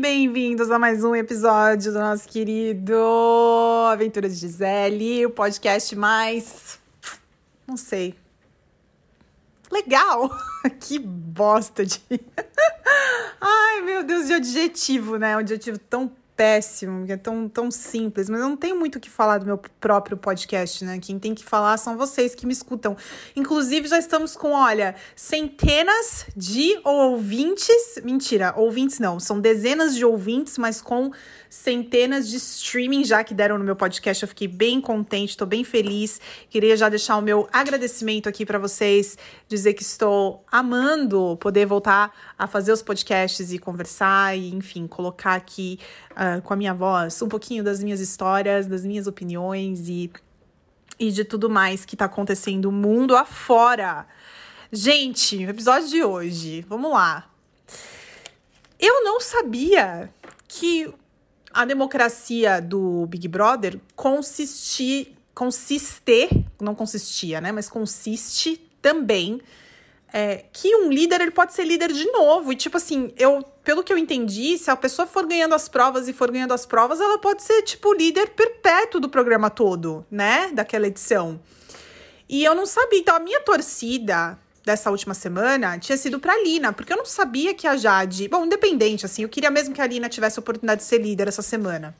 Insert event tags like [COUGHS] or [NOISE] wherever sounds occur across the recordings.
bem-vindos a mais um episódio do nosso querido Aventura de Gisele, o podcast mais. Não sei. Legal! [LAUGHS] que bosta de. [LAUGHS] Ai, meu Deus, de adjetivo, né? Um adjetivo tão péssimo, que é tão, tão simples, mas eu não tenho muito o que falar do meu próprio podcast, né? Quem tem que falar são vocês que me escutam. Inclusive, já estamos com, olha, centenas de ouvintes. Mentira, ouvintes não, são dezenas de ouvintes, mas com centenas de streaming já que deram no meu podcast. Eu fiquei bem contente, estou bem feliz. Queria já deixar o meu agradecimento aqui para vocês, dizer que estou amando poder voltar a fazer os podcasts e conversar e, enfim, colocar aqui uh, com a minha voz um pouquinho das minhas histórias, das minhas opiniões e, e de tudo mais que está acontecendo mundo afora. Gente, o episódio de hoje, vamos lá. Eu não sabia que a democracia do Big Brother consisti, consiste, não consistia, né? Mas consiste também é, que um líder ele pode ser líder de novo. E, tipo assim, eu, pelo que eu entendi, se a pessoa for ganhando as provas e for ganhando as provas, ela pode ser, tipo, líder perpétuo do programa todo, né? Daquela edição. E eu não sabia. Então, a minha torcida dessa última semana tinha sido pra Lina, porque eu não sabia que a Jade. Bom, independente, assim, eu queria mesmo que a Lina tivesse a oportunidade de ser líder essa semana.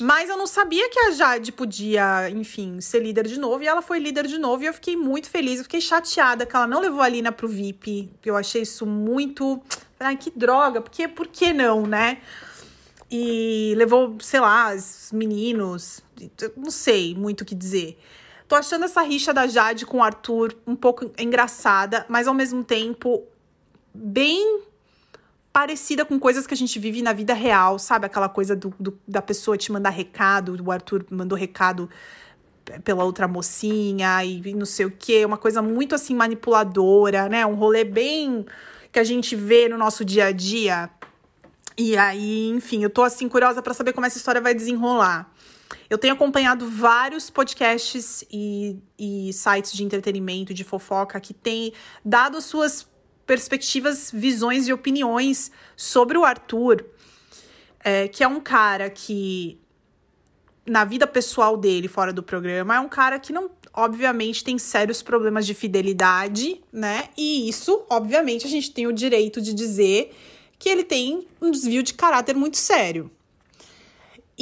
Mas eu não sabia que a Jade podia, enfim, ser líder de novo. E ela foi líder de novo. E eu fiquei muito feliz. Eu fiquei chateada que ela não levou a Lina pro VIP. Eu achei isso muito. Ai, que droga. Porque, por que não, né? E levou, sei lá, os meninos. Não sei muito o que dizer. Tô achando essa rixa da Jade com o Arthur um pouco engraçada, mas ao mesmo tempo bem parecida com coisas que a gente vive na vida real, sabe? Aquela coisa do, do, da pessoa te mandar recado, o Arthur mandou recado pela outra mocinha e não sei o que, uma coisa muito assim manipuladora, né? Um rolê bem que a gente vê no nosso dia a dia. E aí, enfim, eu tô assim curiosa para saber como essa história vai desenrolar. Eu tenho acompanhado vários podcasts e, e sites de entretenimento, de fofoca, que têm dado suas perspectivas, visões e opiniões sobre o Arthur, é, que é um cara que, na vida pessoal dele, fora do programa, é um cara que não, obviamente, tem sérios problemas de fidelidade, né? E isso, obviamente, a gente tem o direito de dizer que ele tem um desvio de caráter muito sério.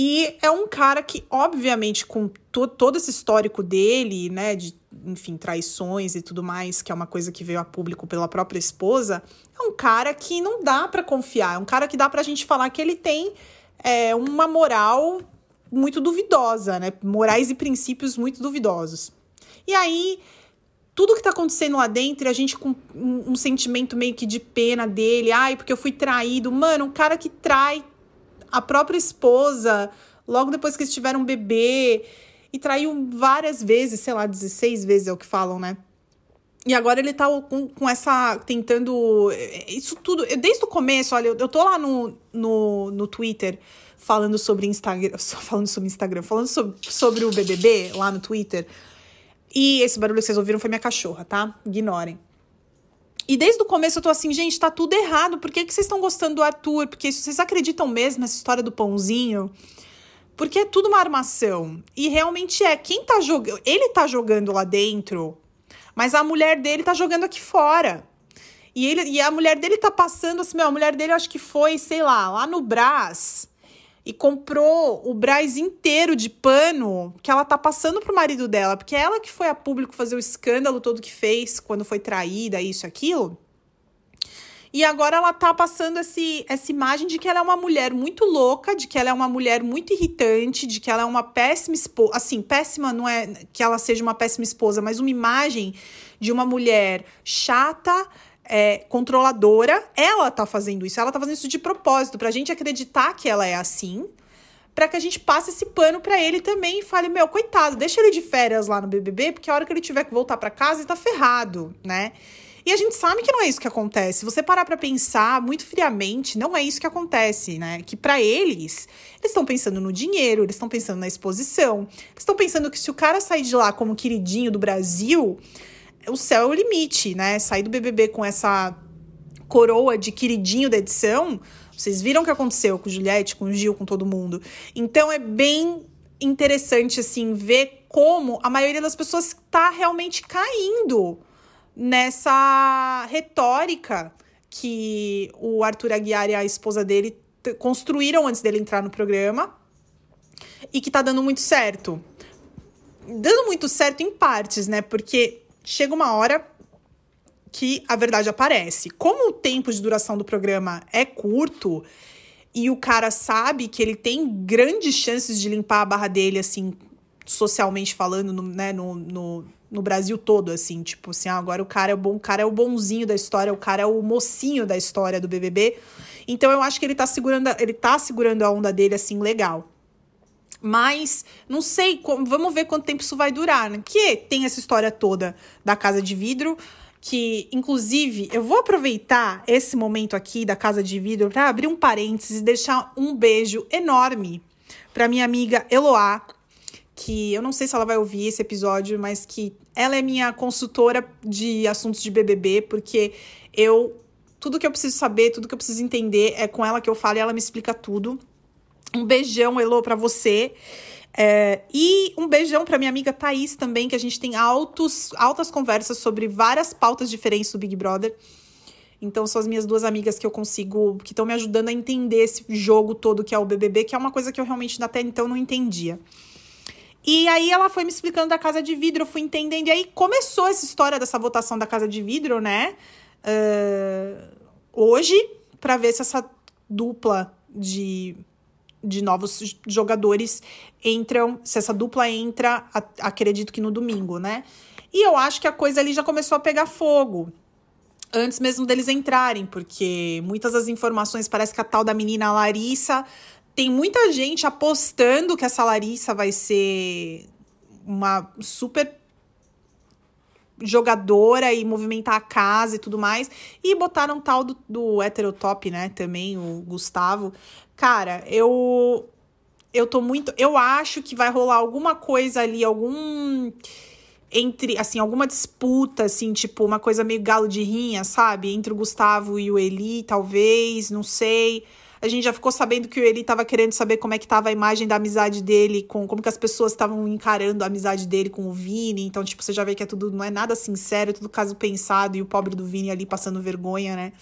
E é um cara que, obviamente, com to todo esse histórico dele, né, de enfim, traições e tudo mais, que é uma coisa que veio a público pela própria esposa, é um cara que não dá para confiar, é um cara que dá pra gente falar que ele tem é, uma moral muito duvidosa, né? Morais e princípios muito duvidosos. E aí, tudo que tá acontecendo lá dentro, a gente com um, um sentimento meio que de pena dele, ai, porque eu fui traído. Mano, um cara que trai a própria esposa logo depois que eles tiveram um bebê e traiu várias vezes, sei lá, 16 vezes é o que falam, né? E agora ele tá com, com essa. tentando. Isso tudo. Desde o começo, olha, eu tô lá no, no, no Twitter falando sobre Instagram. [LAUGHS] Falando sobre Instagram, falando sobre, sobre o BBB lá no Twitter. E esse barulho que vocês ouviram foi minha cachorra, tá? Ignorem. E desde o começo eu tô assim, gente, tá tudo errado. Por que, que vocês estão gostando do Arthur? Porque vocês acreditam mesmo nessa história do pãozinho? Porque é tudo uma armação. E realmente é. Quem tá jogando. Ele tá jogando lá dentro, mas a mulher dele tá jogando aqui fora. E, ele, e a mulher dele tá passando assim, meu, a mulher dele acho que foi, sei lá, lá no Brás e comprou o Brás inteiro de pano que ela tá passando pro marido dela, porque é ela que foi a público fazer o escândalo todo que fez quando foi traída, isso, aquilo. E agora ela tá passando esse, essa imagem de que ela é uma mulher muito louca, de que ela é uma mulher muito irritante, de que ela é uma péssima esposa. Assim, péssima não é que ela seja uma péssima esposa, mas uma imagem de uma mulher chata, é, controladora. Ela tá fazendo isso, ela tá fazendo isso de propósito, pra gente acreditar que ela é assim para que a gente passe esse pano para ele também e fale: meu, coitado, deixa ele de férias lá no BBB, porque a hora que ele tiver que voltar para casa, ele tá ferrado, né? E a gente sabe que não é isso que acontece. Se você parar para pensar muito friamente, não é isso que acontece, né? Que para eles, eles estão pensando no dinheiro, eles estão pensando na exposição, estão pensando que se o cara sair de lá como queridinho do Brasil, o céu é o limite, né? Sair do BBB com essa coroa de queridinho da edição, Vocês viram o que aconteceu com Juliette, com Gil, com todo mundo. Então é bem interessante assim ver como a maioria das pessoas está realmente caindo nessa retórica que o Arthur Aguiar e a esposa dele construíram antes dele entrar no programa e que tá dando muito certo. Dando muito certo em partes, né? Porque chega uma hora que a verdade aparece. Como o tempo de duração do programa é curto e o cara sabe que ele tem grandes chances de limpar a barra dele, assim, socialmente falando, no, né, no, no, no Brasil todo, assim, tipo assim, ah, agora o cara é o bom, o cara é o bonzinho da história, o cara é o mocinho da história do BBB. Então eu acho que ele tá segurando, ele tá segurando a onda dele assim legal. Mas não sei, vamos ver quanto tempo isso vai durar, né? Que tem essa história toda da casa de vidro, que inclusive eu vou aproveitar esse momento aqui da casa de vidro para abrir um parênteses e deixar um beijo enorme para minha amiga Eloá, que eu não sei se ela vai ouvir esse episódio, mas que ela é minha consultora de assuntos de BBB, porque eu tudo que eu preciso saber, tudo que eu preciso entender é com ela que eu falo e ela me explica tudo. Um beijão, Elo, para você. É, e um beijão para minha amiga Thaís também, que a gente tem altos, altas conversas sobre várias pautas diferentes do Big Brother. Então são as minhas duas amigas que eu consigo, que estão me ajudando a entender esse jogo todo que é o BBB, que é uma coisa que eu realmente até então não entendia. E aí ela foi me explicando da casa de vidro, eu fui entendendo. E aí começou essa história dessa votação da casa de vidro, né? Uh, hoje, para ver se essa dupla de, de novos jogadores entram, se essa dupla entra, acredito que no domingo, né? E eu acho que a coisa ali já começou a pegar fogo antes mesmo deles entrarem, porque muitas das informações parece que a tal da menina Larissa tem muita gente apostando que essa Larissa vai ser uma super jogadora e movimentar a casa e tudo mais. E botaram tal do, do heterotop, né? Também, o Gustavo. Cara, eu. Eu tô muito. Eu acho que vai rolar alguma coisa ali, algum. Entre, assim, alguma disputa, assim, tipo, uma coisa meio galo de rinha, sabe? Entre o Gustavo e o Eli, talvez, não sei. A gente já ficou sabendo que o Eli estava querendo saber como é que estava a imagem da amizade dele, com como que as pessoas estavam encarando a amizade dele com o Vini. Então, tipo, você já vê que é tudo, não é nada sincero, é tudo caso pensado, e o pobre do Vini ali passando vergonha, né?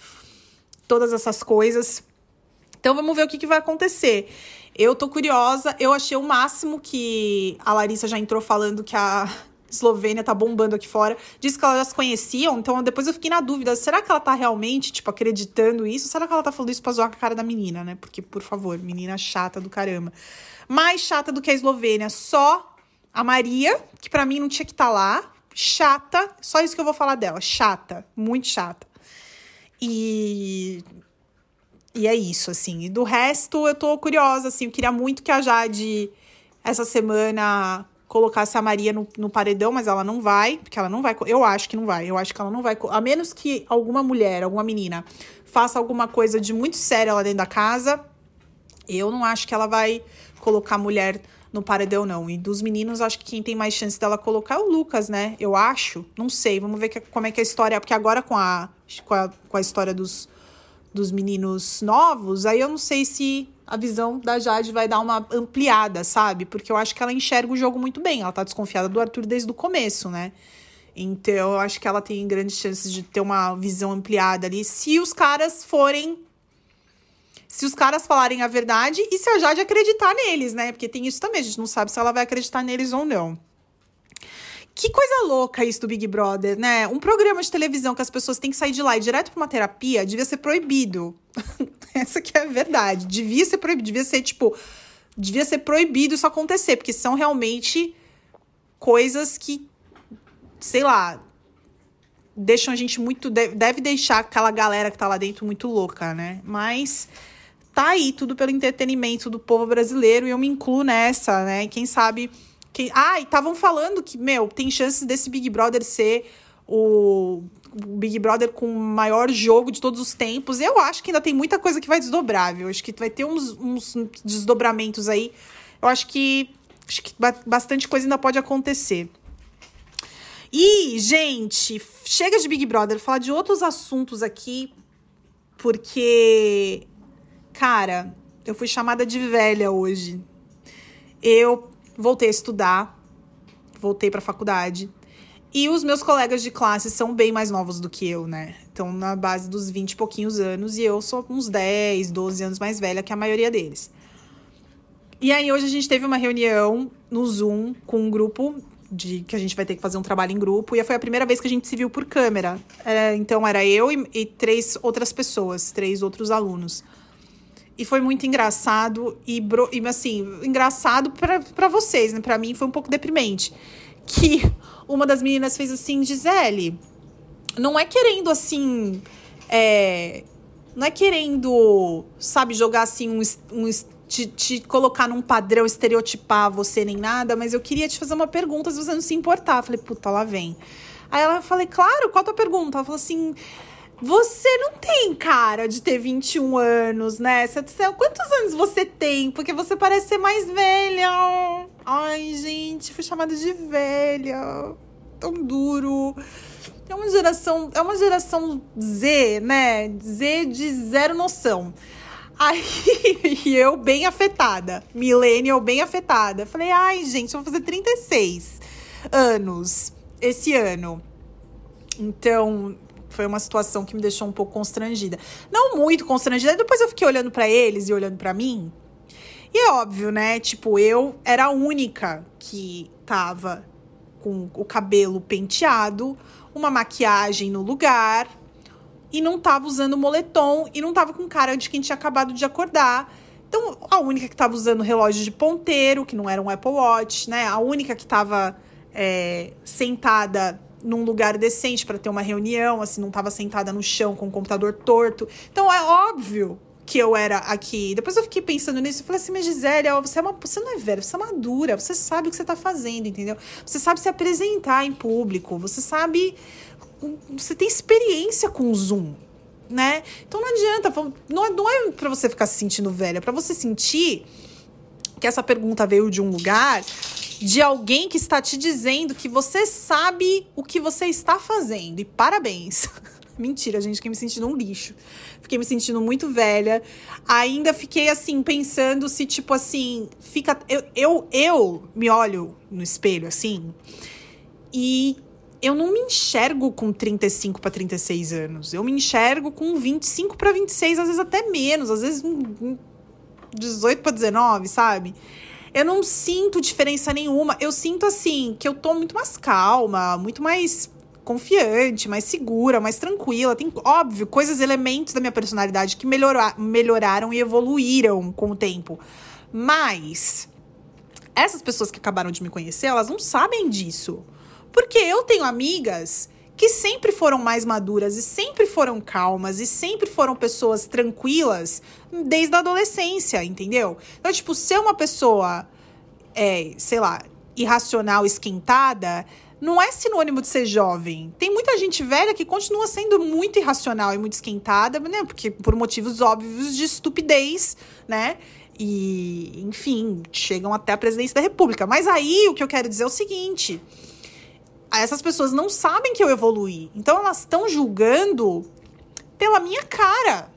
Todas essas coisas. Então vamos ver o que, que vai acontecer. Eu tô curiosa, eu achei o máximo que a Larissa já entrou falando que a Eslovênia tá bombando aqui fora. Diz que elas já se conheciam, então depois eu fiquei na dúvida, será que ela tá realmente, tipo, acreditando isso? Será que ela tá falando isso pra zoar com a cara da menina, né? Porque, por favor, menina chata do caramba. Mais chata do que a Eslovênia, só a Maria, que para mim não tinha que estar tá lá. Chata, só isso que eu vou falar dela. Chata, muito chata. E e é isso, assim. E do resto, eu tô curiosa, assim. Eu queria muito que a Jade, essa semana, colocasse a Maria no, no, paredão, mas ela não vai, porque ela não vai. Eu acho que não vai. Eu acho que ela não vai. A menos que alguma mulher, alguma menina, faça alguma coisa de muito séria lá dentro da casa, eu não acho que ela vai colocar a mulher no paredão, não. E dos meninos, acho que quem tem mais chance dela colocar é o Lucas, né? Eu acho. Não sei. Vamos ver que, como é que é a história. Porque agora com a, com a, com a história dos, dos meninos novos, aí eu não sei se a visão da Jade vai dar uma ampliada, sabe? Porque eu acho que ela enxerga o jogo muito bem. Ela tá desconfiada do Arthur desde o começo, né? Então, eu acho que ela tem grandes chances de ter uma visão ampliada ali. Se os caras forem. Se os caras falarem a verdade e se a Jade acreditar neles, né? Porque tem isso também, a gente não sabe se ela vai acreditar neles ou não. Que coisa louca isso do Big Brother, né? Um programa de televisão que as pessoas têm que sair de lá e direto para uma terapia devia ser proibido. [LAUGHS] Essa que é a verdade. Devia ser proibido, devia ser tipo, devia ser proibido isso acontecer, porque são realmente coisas que sei lá, deixam a gente muito deve deixar aquela galera que tá lá dentro muito louca, né? Mas tá aí tudo pelo entretenimento do povo brasileiro e eu me incluo nessa, né? Quem sabe que, ah, e estavam falando que, meu, tem chances desse Big Brother ser o, Big Brother com o maior jogo de todos os tempos. Eu acho que ainda tem muita coisa que vai desdobrar, viu? Acho que vai ter uns, uns desdobramentos aí. Eu acho que, acho que bastante coisa ainda pode acontecer. E, gente, chega de Big Brother, falar de outros assuntos aqui, porque Cara, eu fui chamada de velha hoje. Eu voltei a estudar, voltei para a faculdade. E os meus colegas de classe são bem mais novos do que eu, né? Estão na base dos 20 e pouquinhos anos e eu sou uns 10, 12 anos mais velha que a maioria deles. E aí hoje a gente teve uma reunião no Zoom com um grupo de que a gente vai ter que fazer um trabalho em grupo e foi a primeira vez que a gente se viu por câmera. É, então era eu e, e três outras pessoas, três outros alunos. E foi muito engraçado e, bro, e assim, engraçado para vocês, né? Para mim foi um pouco deprimente. Que uma das meninas fez assim, Gisele, não é querendo assim. É, não é querendo, sabe, jogar assim um, um te, te, colocar num padrão, estereotipar você nem nada, mas eu queria te fazer uma pergunta se você não se importar. Eu falei, puta, lá vem. Aí ela falei, claro, qual a tua pergunta? Ela falou assim. Você não tem cara de ter 21 anos, né? Você, quantos anos você tem? Porque você parece ser mais velha. Ai, gente, fui chamada de velha. Tão duro. É uma geração, é uma geração Z, né? Z de zero noção. Aí [LAUGHS] eu bem afetada, millennial bem afetada. Falei, ai, gente, eu vou fazer 36 anos esse ano. Então, foi uma situação que me deixou um pouco constrangida. Não muito constrangida, depois eu fiquei olhando para eles e olhando para mim. E é óbvio, né? Tipo, eu era a única que tava com o cabelo penteado, uma maquiagem no lugar, e não tava usando moletom e não tava com cara de quem tinha acabado de acordar. Então, a única que tava usando relógio de ponteiro, que não era um Apple Watch, né? A única que tava é, sentada num lugar decente para ter uma reunião, assim, não tava sentada no chão com o computador torto. Então, é óbvio que eu era aqui. Depois eu fiquei pensando nisso e falei assim, mas Gisele, você, é uma, você não é velha, você é madura, você sabe o que você tá fazendo, entendeu? Você sabe se apresentar em público, você sabe você tem experiência com o Zoom, né? Então não adianta, não é, não é para você ficar se sentindo velha, é para você sentir que essa pergunta veio de um lugar de alguém que está te dizendo que você sabe o que você está fazendo. E parabéns. [LAUGHS] Mentira, gente, fiquei me sentindo um lixo. Fiquei me sentindo muito velha. Ainda fiquei assim, pensando se, tipo assim, fica. Eu, eu, eu me olho no espelho assim. E eu não me enxergo com 35 para 36 anos. Eu me enxergo com 25 para 26, às vezes até menos, às vezes 18 para 19, sabe? Eu não sinto diferença nenhuma. Eu sinto assim que eu tô muito mais calma, muito mais confiante, mais segura, mais tranquila. Tem, óbvio, coisas, elementos da minha personalidade que melhora, melhoraram e evoluíram com o tempo. Mas essas pessoas que acabaram de me conhecer, elas não sabem disso. Porque eu tenho amigas que sempre foram mais maduras e sempre foram calmas e sempre foram pessoas tranquilas desde a adolescência, entendeu? Então, tipo, ser uma pessoa, é, sei lá, irracional, esquentada, não é sinônimo de ser jovem. Tem muita gente velha que continua sendo muito irracional e muito esquentada, né? Porque por motivos óbvios de estupidez, né? E, enfim, chegam até a presidência da República. Mas aí o que eu quero dizer é o seguinte: essas pessoas não sabem que eu evoluí. Então elas estão julgando pela minha cara.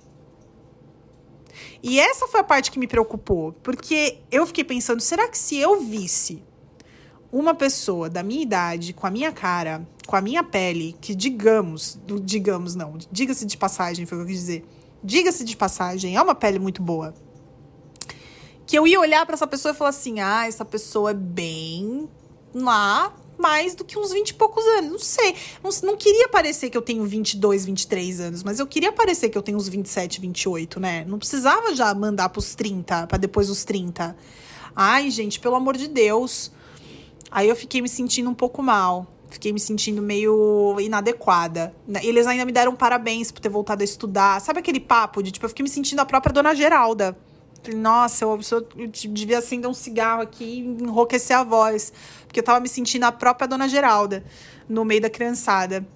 E essa foi a parte que me preocupou, porque eu fiquei pensando, será que se eu visse uma pessoa da minha idade, com a minha cara, com a minha pele, que digamos, digamos não, diga-se de passagem, foi o que eu quis dizer. Diga-se de passagem, é uma pele muito boa. Que eu ia olhar para essa pessoa e falar assim: "Ah, essa pessoa é bem lá mais do que uns 20 e poucos anos. Não sei. Não, não queria parecer que eu tenho 22, 23 anos, mas eu queria parecer que eu tenho uns 27, 28, né? Não precisava já mandar pros 30, para depois os 30. Ai, gente, pelo amor de Deus. Aí eu fiquei me sentindo um pouco mal. Fiquei me sentindo meio inadequada. Eles ainda me deram parabéns por ter voltado a estudar. Sabe aquele papo de tipo, eu fiquei me sentindo a própria dona Geralda. Nossa, eu, eu devia acender um cigarro aqui e enrouquecer a voz. Porque eu tava me sentindo a própria dona Geralda no meio da criançada.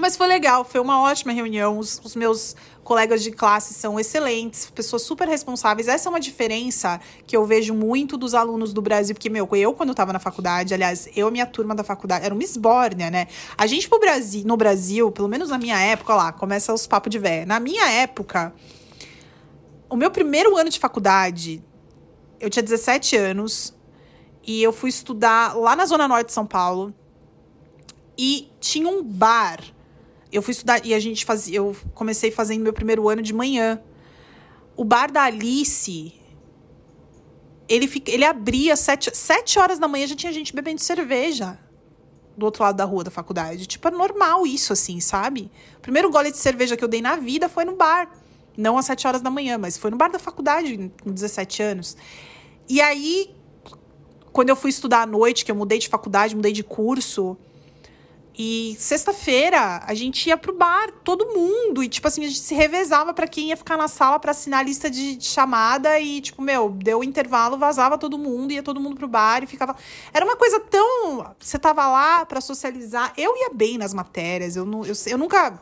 Mas foi legal, foi uma ótima reunião. Os, os, meus colegas de classe são excelentes, pessoas super responsáveis. Essa é uma diferença que eu vejo muito dos alunos do Brasil, porque, meu, eu, quando eu tava na faculdade, aliás, eu e minha turma da faculdade, era uma esbórnia, né? A gente pro Brasil, no Brasil, pelo menos na minha época, lá, começa os papos de véia. Na minha época, o meu primeiro ano de faculdade, eu tinha 17 anos e eu fui estudar lá na Zona Norte de São Paulo. E tinha um bar. Eu fui estudar e a gente fazia. Eu comecei fazendo meu primeiro ano de manhã. O bar da Alice. Ele, fica, ele abria sete, sete horas da manhã, já tinha gente bebendo cerveja do outro lado da rua da faculdade. Tipo, é normal isso, assim, sabe? O primeiro gole de cerveja que eu dei na vida foi no bar. Não às 7 horas da manhã, mas foi no bar da faculdade, com 17 anos. E aí, quando eu fui estudar à noite, que eu mudei de faculdade, mudei de curso, e sexta-feira a gente ia pro bar, todo mundo. E, tipo assim, a gente se revezava para quem ia ficar na sala para assinar a lista de, de, chamada. E, tipo, meu, deu o intervalo, vazava todo mundo, ia todo mundo pro bar e ficava. Era uma coisa tão. Você tava lá para socializar. Eu ia bem nas matérias. Eu, eu, eu nunca.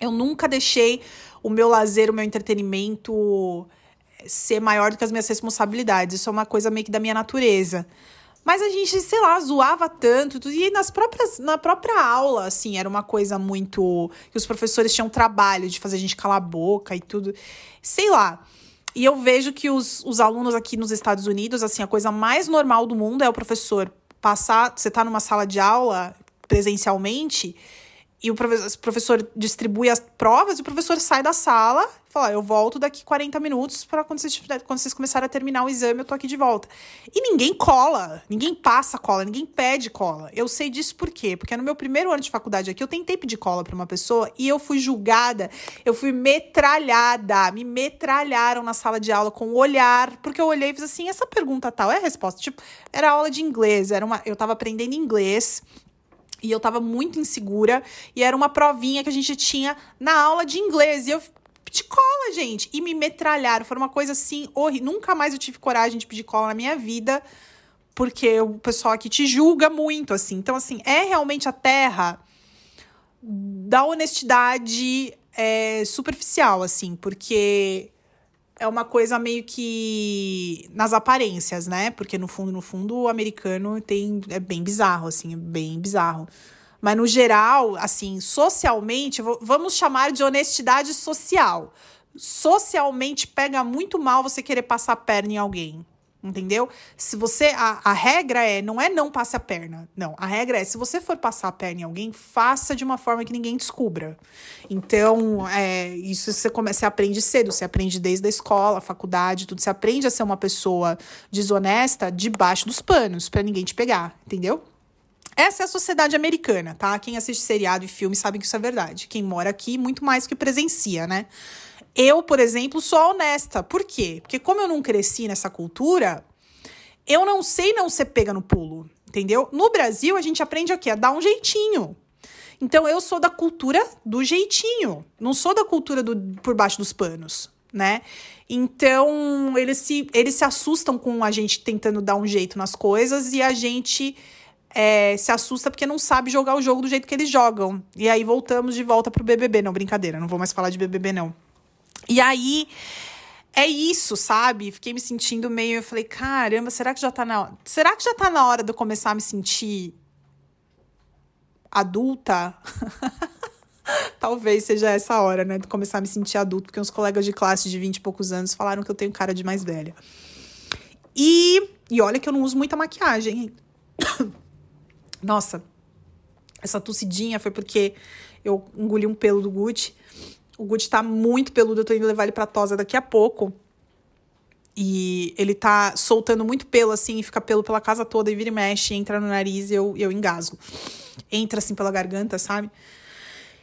Eu nunca deixei o meu lazer, o meu entretenimento ser maior do que as minhas responsabilidades. Isso é uma coisa meio que da minha natureza. Mas a gente, sei lá, zoava tanto. E nas próprias, na própria aula, assim, era uma coisa muito. que os professores tinham trabalho de fazer a gente calar a boca e tudo. Sei lá. E eu vejo que os, os alunos aqui nos Estados Unidos, assim, a coisa mais normal do mundo é o professor passar. Você tá numa sala de aula presencialmente e o professor distribui as provas e o professor sai da sala e fala: Eu volto daqui 40 minutos para quando vocês, quando vocês começarem a terminar o exame, eu tô aqui de volta. E ninguém cola, ninguém passa cola, ninguém pede cola. Eu sei disso por quê? Porque no meu primeiro ano de faculdade aqui, eu tentei pedir cola para uma pessoa e eu fui julgada, eu fui metralhada, me metralharam na sala de aula com o olhar, porque eu olhei e fiz assim: essa pergunta tal é a resposta. Tipo, era aula de inglês, era uma, eu tava aprendendo inglês. E eu tava muito insegura. E era uma provinha que a gente tinha na aula de inglês. E eu pedi cola, gente. E me metralharam. Foi uma coisa assim horrível. Nunca mais eu tive coragem de pedir cola na minha vida. Porque o pessoal aqui te julga muito, assim. Então, assim, é realmente a terra da honestidade é, superficial, assim. Porque é uma coisa meio que nas aparências, né? Porque no fundo, no fundo, o americano tem é bem bizarro, assim, bem bizarro. Mas no geral, assim, socialmente, vamos chamar de honestidade social. Socialmente pega muito mal você querer passar perna em alguém. Entendeu? Se você. A, a regra é, não é não passe a perna. Não. A regra é, se você for passar a perna em alguém, faça de uma forma que ninguém descubra. Então, é, isso você, come, você aprende cedo, você aprende desde a escola, a faculdade, tudo. Você aprende a ser uma pessoa desonesta debaixo dos panos, para ninguém te pegar, entendeu? Essa é a sociedade americana, tá? Quem assiste seriado e filme sabe que isso é verdade. Quem mora aqui, muito mais que presencia, né? Eu, por exemplo, sou honesta. Por quê? Porque como eu não cresci nessa cultura, eu não sei não ser pega no pulo, entendeu? No Brasil, a gente aprende o quê? A dar um jeitinho. Então, eu sou da cultura do jeitinho. Não sou da cultura do por baixo dos panos, né? Então, eles se, eles se assustam com a gente tentando dar um jeito nas coisas e a gente é, se assusta porque não sabe jogar o jogo do jeito que eles jogam. E aí voltamos de volta pro BBB. Não, brincadeira, não vou mais falar de BBB, não. E aí é isso, sabe? Fiquei me sentindo meio, eu falei, caramba, será que já tá na hora? Será que já tá na hora de eu começar a me sentir adulta? [LAUGHS] Talvez seja essa hora, né? De começar a me sentir adulto, porque uns colegas de classe de 20 e poucos anos falaram que eu tenho cara de mais velha. E, e olha que eu não uso muita maquiagem. [COUGHS] Nossa, essa tossidinha foi porque eu engoli um pelo do Gucci. O Gucci tá muito peludo, eu tô indo levar ele pra tosa daqui a pouco. E ele tá soltando muito pelo, assim, e fica pelo pela casa toda, e vira e mexe, entra no nariz e eu, eu engasgo. Entra, assim, pela garganta, sabe?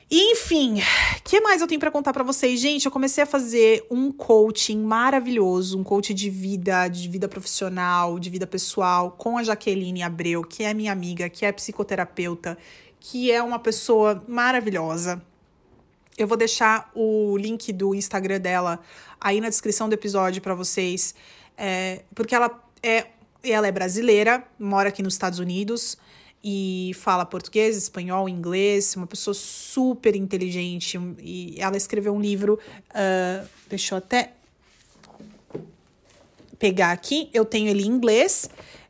E, enfim, o que mais eu tenho para contar para vocês? Gente, eu comecei a fazer um coaching maravilhoso, um coaching de vida, de vida profissional, de vida pessoal, com a Jaqueline Abreu, que é minha amiga, que é psicoterapeuta, que é uma pessoa maravilhosa. Eu vou deixar o link do Instagram dela aí na descrição do episódio para vocês, é, porque ela é, ela é brasileira, mora aqui nos Estados Unidos e fala português, espanhol, inglês, uma pessoa super inteligente. E ela escreveu um livro, uh, deixa eu até pegar aqui, eu tenho ele em inglês,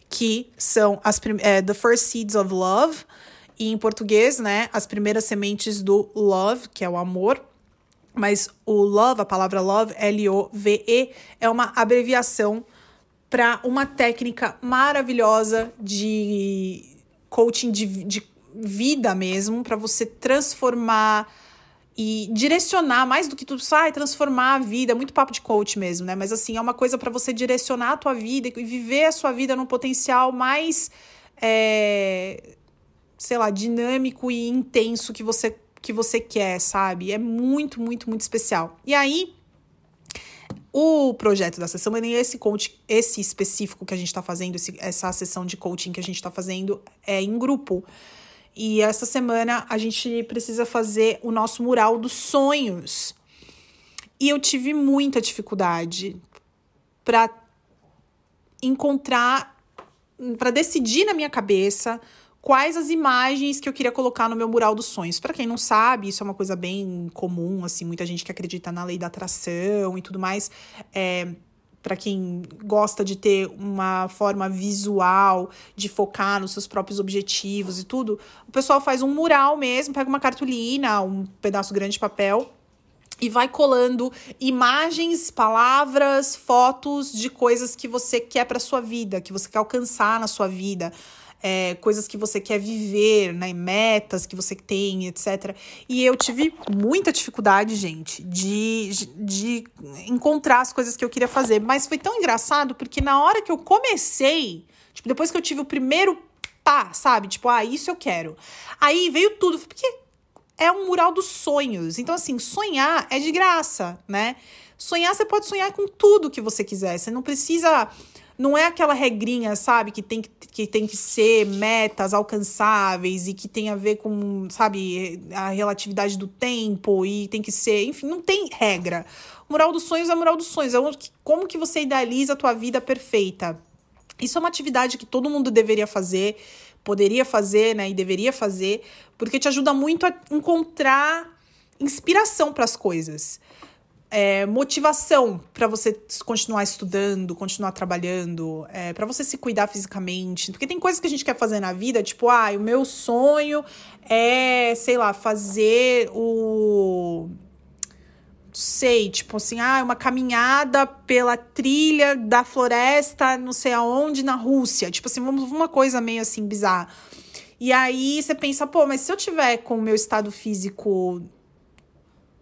que são as é, The First Seeds of Love e em português, né, as primeiras sementes do love, que é o amor. mas o love, a palavra love, L-O-V-E, é uma abreviação para uma técnica maravilhosa de coaching de, de vida mesmo, para você transformar e direcionar mais do que tudo, sai, transformar a vida, é muito papo de coach mesmo, né? Mas assim, é uma coisa para você direcionar a tua vida e viver a sua vida num potencial mais é, sei lá, dinâmico e intenso que você que você quer, sabe? É muito, muito, muito especial. E aí, o projeto da sessão é esse coach, esse específico que a gente está fazendo, esse, essa sessão de coaching que a gente está fazendo é em grupo. E essa semana a gente precisa fazer o nosso mural dos sonhos. E eu tive muita dificuldade para encontrar, para decidir na minha cabeça quais as imagens que eu queria colocar no meu mural dos sonhos. Para quem não sabe, isso é uma coisa bem comum, assim, muita gente que acredita na lei da atração e tudo mais. É, para quem gosta de ter uma forma visual, de focar nos seus próprios objetivos e tudo, o pessoal faz um mural mesmo, pega uma cartolina, um pedaço grande de papel e vai colando imagens, palavras, fotos de coisas que você quer para sua vida, que você quer alcançar na sua vida é, coisas que você quer viver, né? Metas que você tem, etc. E eu tive muita dificuldade, gente, de, de encontrar as coisas que eu queria fazer. Mas foi tão engraçado porque na hora que eu comecei, tipo, depois que eu tive o primeiro pá, sabe? Tipo, ah, isso eu quero. Aí veio tudo, porque é um mural dos sonhos. Então, assim, sonhar é de graça, né? Sonhar, você pode sonhar com tudo que você quiser. Você não precisa não é aquela regrinha, sabe, que tem que, que tem que ser metas alcançáveis e que tem a ver com, sabe, a relatividade do tempo e tem que ser, enfim, não tem regra. Mural dos sonhos é mural dos sonhos, é como que você idealiza a tua vida perfeita. Isso é uma atividade que todo mundo deveria fazer, poderia fazer, né, e deveria fazer, porque te ajuda muito a encontrar inspiração para as coisas é, motivação para você continuar estudando, continuar trabalhando, é, para você se cuidar fisicamente. Porque tem coisas que a gente quer fazer na vida, tipo, ah, o meu sonho é, sei lá, fazer o. Sei, tipo assim, ah, uma caminhada pela trilha da floresta, não sei aonde, na Rússia. Tipo assim, uma coisa meio assim bizarra. E aí você pensa, pô, mas se eu tiver com o meu estado físico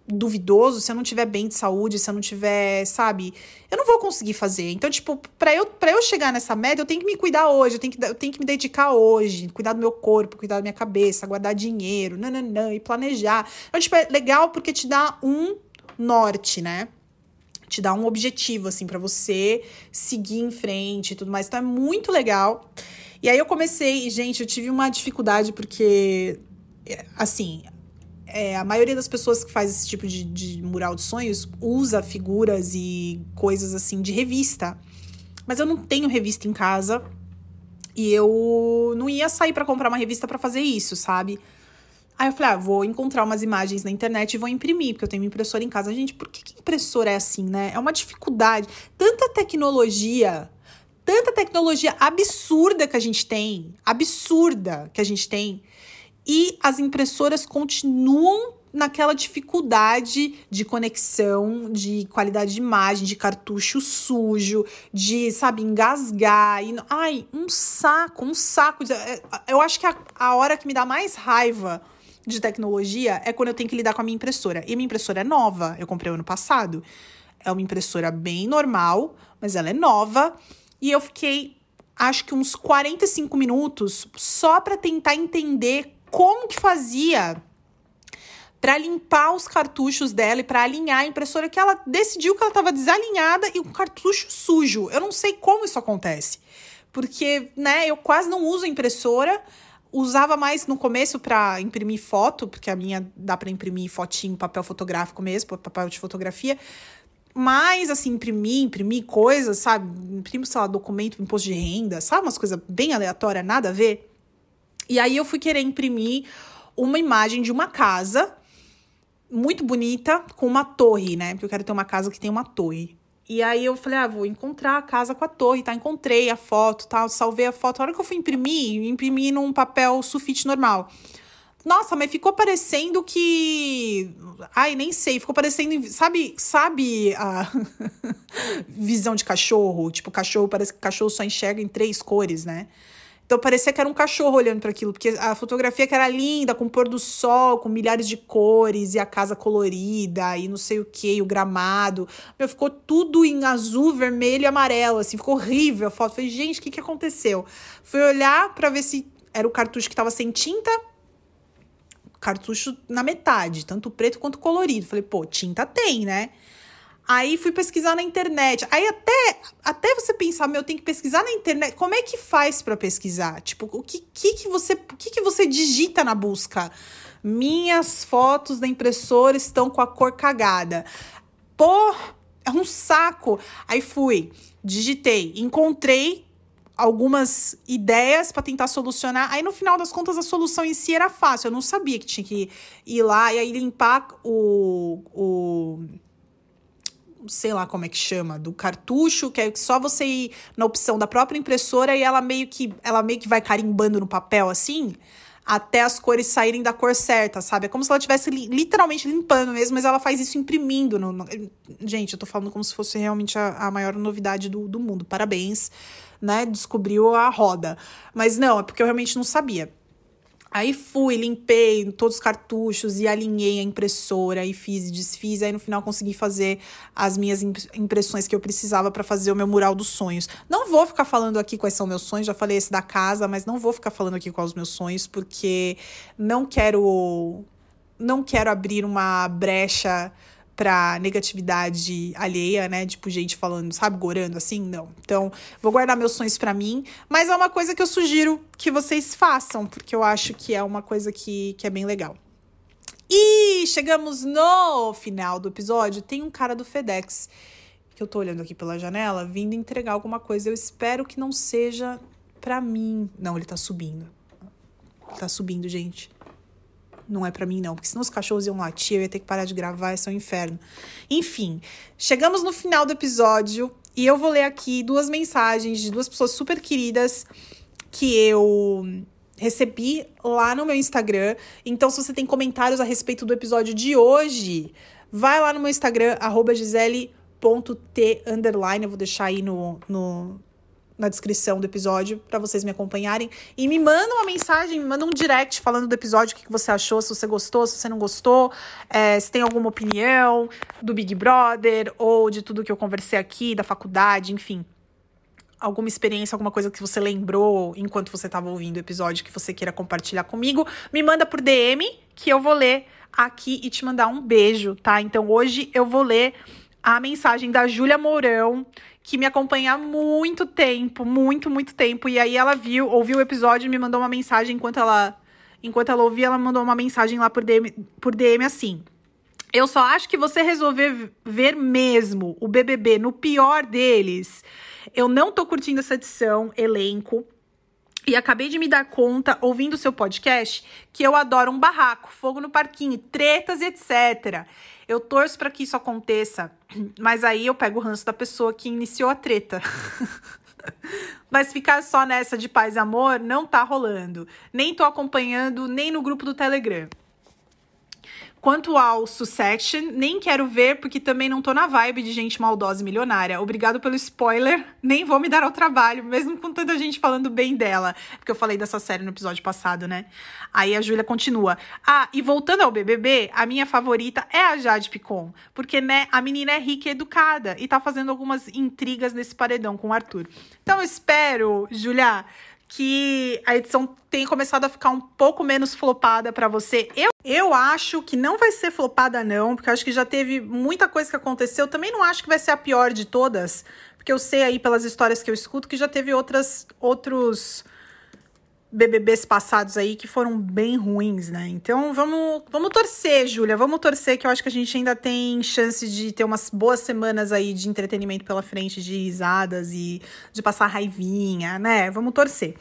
duvidoso, se eu não tiver bem de saúde, se eu não tiver, sabe, eu não vou conseguir fazer. Então, tipo, para eu para eu chegar nessa meta, eu tenho que me cuidar hoje, eu tenho que eu tenho que me dedicar hoje, cuidar do meu corpo, cuidar da minha cabeça, guardar dinheiro, nananã, e planejar. Então, tipo, é legal porque te dá um norte, né? Te dá um objetivo assim para você seguir em frente e tudo mais. Então é muito legal. E aí eu comecei, gente, eu tive uma dificuldade porque assim, é, a maioria das pessoas que faz esse tipo de, de mural de sonhos usa figuras e coisas assim de revista. Mas eu não tenho revista em casa e eu não ia sair para comprar uma revista para fazer isso, sabe? Aí eu falei, ah, vou encontrar umas imagens na internet e vou imprimir, porque eu tenho uma impressora em casa. Gente, por que, que impressora é assim, né? É uma dificuldade. Tanta tecnologia, tanta tecnologia absurda que a gente tem, absurda que a gente tem, e as impressoras continuam naquela dificuldade de conexão, de qualidade de imagem, de cartucho sujo, de, sabe, engasgar. E, ai, um saco, um saco. É, eu acho que a, a hora que me dá mais raiva de tecnologia é quando eu tenho que lidar com a minha impressora. E minha impressora é nova, eu comprei ano passado. É uma impressora bem normal, mas ela é nova. E eu fiquei, acho que uns 45 minutos só para tentar entender como que fazia para limpar os cartuchos dela e para alinhar a impressora que ela decidiu que ela estava desalinhada e o cartucho sujo. Eu não sei como isso acontece. Porque, né, eu quase não uso impressora, usava mais no começo para imprimir foto, porque a minha dá para imprimir fotinho, papel fotográfico mesmo, papel de fotografia. Mas, assim, imprimir, imprimir coisas, sabe? Imprimo, sei lá, documento, imposto de renda, sabe? Umas coisas bem aleatórias, nada a ver. E aí eu fui querer imprimir uma imagem de uma casa muito bonita com uma torre, né? Porque eu quero ter uma casa que tem uma torre. E aí eu falei, ah, vou encontrar a casa com a torre, tá? Encontrei a foto, tal, tá? salvei a foto. A hora que eu fui imprimir, imprimi num papel sulfite normal. Nossa, mas ficou parecendo que. Ai, nem sei. Ficou parecendo. Sabe, sabe a [LAUGHS] visão de cachorro? Tipo, cachorro, parece que cachorro só enxerga em três cores, né? Então parecia que era um cachorro olhando para aquilo, porque a fotografia que era linda, com pôr do sol, com milhares de cores, e a casa colorida, e não sei o que, o gramado. Meu, ficou tudo em azul, vermelho e amarelo, assim, ficou horrível a foto. Falei, gente, o que, que aconteceu? Fui olhar para ver se era o cartucho que tava sem tinta cartucho na metade, tanto preto quanto colorido. Falei, pô, tinta tem, né? Aí fui pesquisar na internet. Aí até, até você pensar, meu, tem que pesquisar na internet. Como é que faz para pesquisar? Tipo, o que, que, que você, o que, que você digita na busca? Minhas fotos da impressora estão com a cor cagada. Pô, é um saco. Aí fui, digitei, encontrei algumas ideias para tentar solucionar. Aí no final das contas a solução em si era fácil. Eu não sabia que tinha que ir lá e aí limpar o, o sei lá como é que chama, do cartucho, que é só você ir na opção da própria impressora e ela meio que ela meio que vai carimbando no papel assim, até as cores saírem da cor certa, sabe? É como se ela estivesse li literalmente limpando mesmo, mas ela faz isso imprimindo. No, no... Gente, eu tô falando como se fosse realmente a, a maior novidade do, do mundo. Parabéns né, descobriu a roda. Mas não, é porque eu realmente não sabia. Aí fui, limpei todos os cartuchos e alinhei a impressora e fiz e desfiz. Aí no final consegui fazer as minhas impressões que eu precisava para fazer o meu mural dos sonhos. Não vou ficar falando aqui quais são meus sonhos, já falei esse da casa, mas não vou ficar falando aqui quais os meus sonhos porque não quero não quero abrir uma brecha pra negatividade alheia, né? Tipo, gente falando, sabe, gorando assim? Não. Então, vou guardar meus sonhos para mim, mas é uma coisa que eu sugiro que vocês façam, porque eu acho que é uma coisa que, que é bem legal. E chegamos no final do episódio. Tem um cara do FedEx que eu tô olhando aqui pela janela, vindo entregar alguma coisa. Eu espero que não seja para mim. Não, ele tá subindo. Tá subindo, gente não é para mim não, porque senão os cachorros iam latir, eu ia ter que parar de gravar, isso é um inferno. Enfim, chegamos no final do episódio e eu vou ler aqui duas mensagens de duas pessoas super queridas que eu recebi lá no meu Instagram. Então, se você tem comentários a respeito do episódio de hoje, vai lá no meu Instagram, arroba gisele.t underline, eu vou deixar aí no, no, na descrição do episódio para vocês me acompanharem. E me manda uma mensagem, me manda um direct falando do episódio, o que você achou, se você gostou, se você não gostou, é, se tem alguma opinião do Big Brother ou de tudo que eu conversei aqui, da faculdade, enfim. Alguma experiência, alguma coisa que você lembrou enquanto você estava ouvindo o episódio que você queira compartilhar comigo, me manda por DM que eu vou ler aqui e te mandar um beijo, tá? Então hoje eu vou ler a mensagem da Júlia Mourão que me acompanha há muito tempo, muito, muito tempo. E aí ela viu, ouviu o episódio e me mandou uma mensagem enquanto ela. Enquanto ela ouvia, ela mandou uma mensagem lá por DM, por DM assim. Eu só acho que você resolver ver mesmo o BBB no pior deles. Eu não tô curtindo essa edição, elenco. E acabei de me dar conta, ouvindo seu podcast, que eu adoro um barraco, fogo no parquinho, tretas etc. Eu torço para que isso aconteça, [CLEARS THROAT] mas aí eu pego o ranço da pessoa que iniciou a treta. [LAUGHS] mas ficar só nessa de paz e amor não tá rolando. Nem tô acompanhando, nem no grupo do Telegram. Quanto ao Succession, nem quero ver porque também não tô na vibe de gente maldosa e milionária. Obrigado pelo spoiler, nem vou me dar ao trabalho, mesmo com tanta gente falando bem dela. Porque eu falei dessa série no episódio passado, né? Aí a Júlia continua. Ah, e voltando ao BBB, a minha favorita é a Jade Picon. Porque, né, a menina é rica e educada e tá fazendo algumas intrigas nesse paredão com o Arthur. Então espero, Júlia que a edição tenha começado a ficar um pouco menos flopada para você. Eu, eu acho que não vai ser flopada, não, porque acho que já teve muita coisa que aconteceu. Também não acho que vai ser a pior de todas, porque eu sei aí pelas histórias que eu escuto que já teve outras outros BBBs passados aí que foram bem ruins, né? Então vamos, vamos torcer, Júlia, vamos torcer que eu acho que a gente ainda tem chance de ter umas boas semanas aí de entretenimento pela frente, de risadas e de passar raivinha, né? Vamos torcer.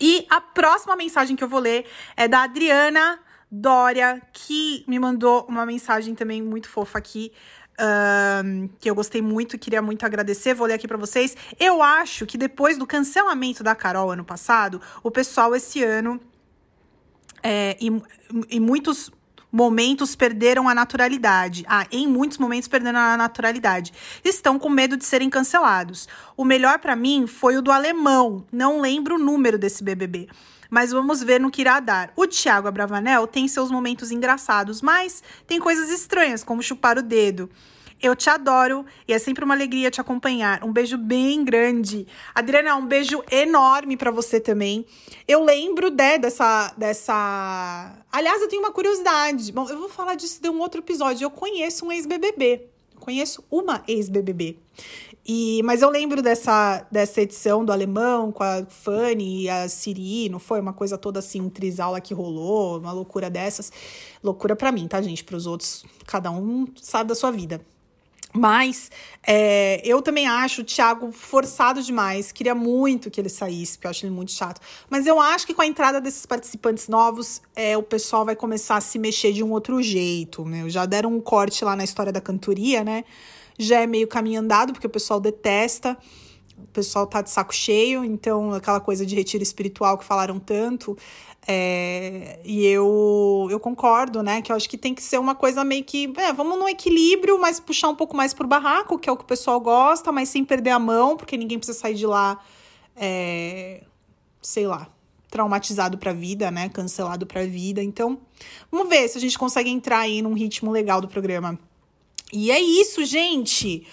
E a próxima mensagem que eu vou ler é da Adriana Dória, que me mandou uma mensagem também muito fofa aqui um, que eu gostei muito e queria muito agradecer. Vou ler aqui para vocês. Eu acho que depois do cancelamento da Carol ano passado, o pessoal esse ano é, e, e muitos momentos perderam a naturalidade. Ah, em muitos momentos perderam a naturalidade. Estão com medo de serem cancelados. O melhor para mim foi o do alemão. Não lembro o número desse BBB. Mas vamos ver no que irá dar. O Thiago Abravanel tem seus momentos engraçados, mas tem coisas estranhas, como chupar o dedo. Eu te adoro e é sempre uma alegria te acompanhar. Um beijo bem grande. Adriana, um beijo enorme para você também. Eu lembro né, dessa, dessa. Aliás, eu tenho uma curiosidade. Bom, eu vou falar disso de um outro episódio. Eu conheço um ex-BBB. Conheço uma ex-BBB. E, mas eu lembro dessa, dessa edição do Alemão com a Fanny e a Siri, não foi? Uma coisa toda assim, um trisal lá que rolou, uma loucura dessas. Loucura para mim, tá, gente? Para os outros, cada um sabe da sua vida. Mas é, eu também acho o Thiago forçado demais. Queria muito que ele saísse, porque eu acho ele muito chato. Mas eu acho que com a entrada desses participantes novos, é, o pessoal vai começar a se mexer de um outro jeito. Né? Já deram um corte lá na história da cantoria, né? Já é meio caminho andado, porque o pessoal detesta. O pessoal tá de saco cheio, então aquela coisa de retiro espiritual que falaram tanto, é, e eu, eu concordo, né? Que eu acho que tem que ser uma coisa meio que. É, vamos no equilíbrio, mas puxar um pouco mais pro barraco, que é o que o pessoal gosta, mas sem perder a mão, porque ninguém precisa sair de lá, é, sei lá, traumatizado pra vida, né? Cancelado pra vida. Então, vamos ver se a gente consegue entrar aí num ritmo legal do programa. E é isso, gente!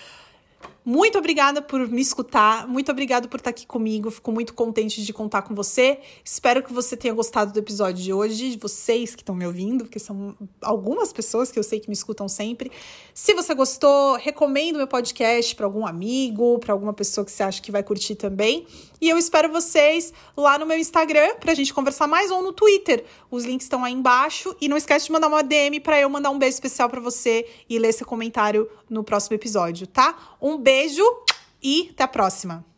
Muito obrigada por me escutar, muito obrigada por estar aqui comigo. Fico muito contente de contar com você. Espero que você tenha gostado do episódio de hoje, vocês que estão me ouvindo, porque são algumas pessoas que eu sei que me escutam sempre. Se você gostou, recomendo meu podcast para algum amigo, para alguma pessoa que você acha que vai curtir também. E eu espero vocês lá no meu Instagram para a gente conversar mais ou no Twitter. Os links estão aí embaixo e não esquece de mandar uma DM para eu mandar um beijo especial para você e ler seu comentário no próximo episódio, tá? Um beijo e até a próxima!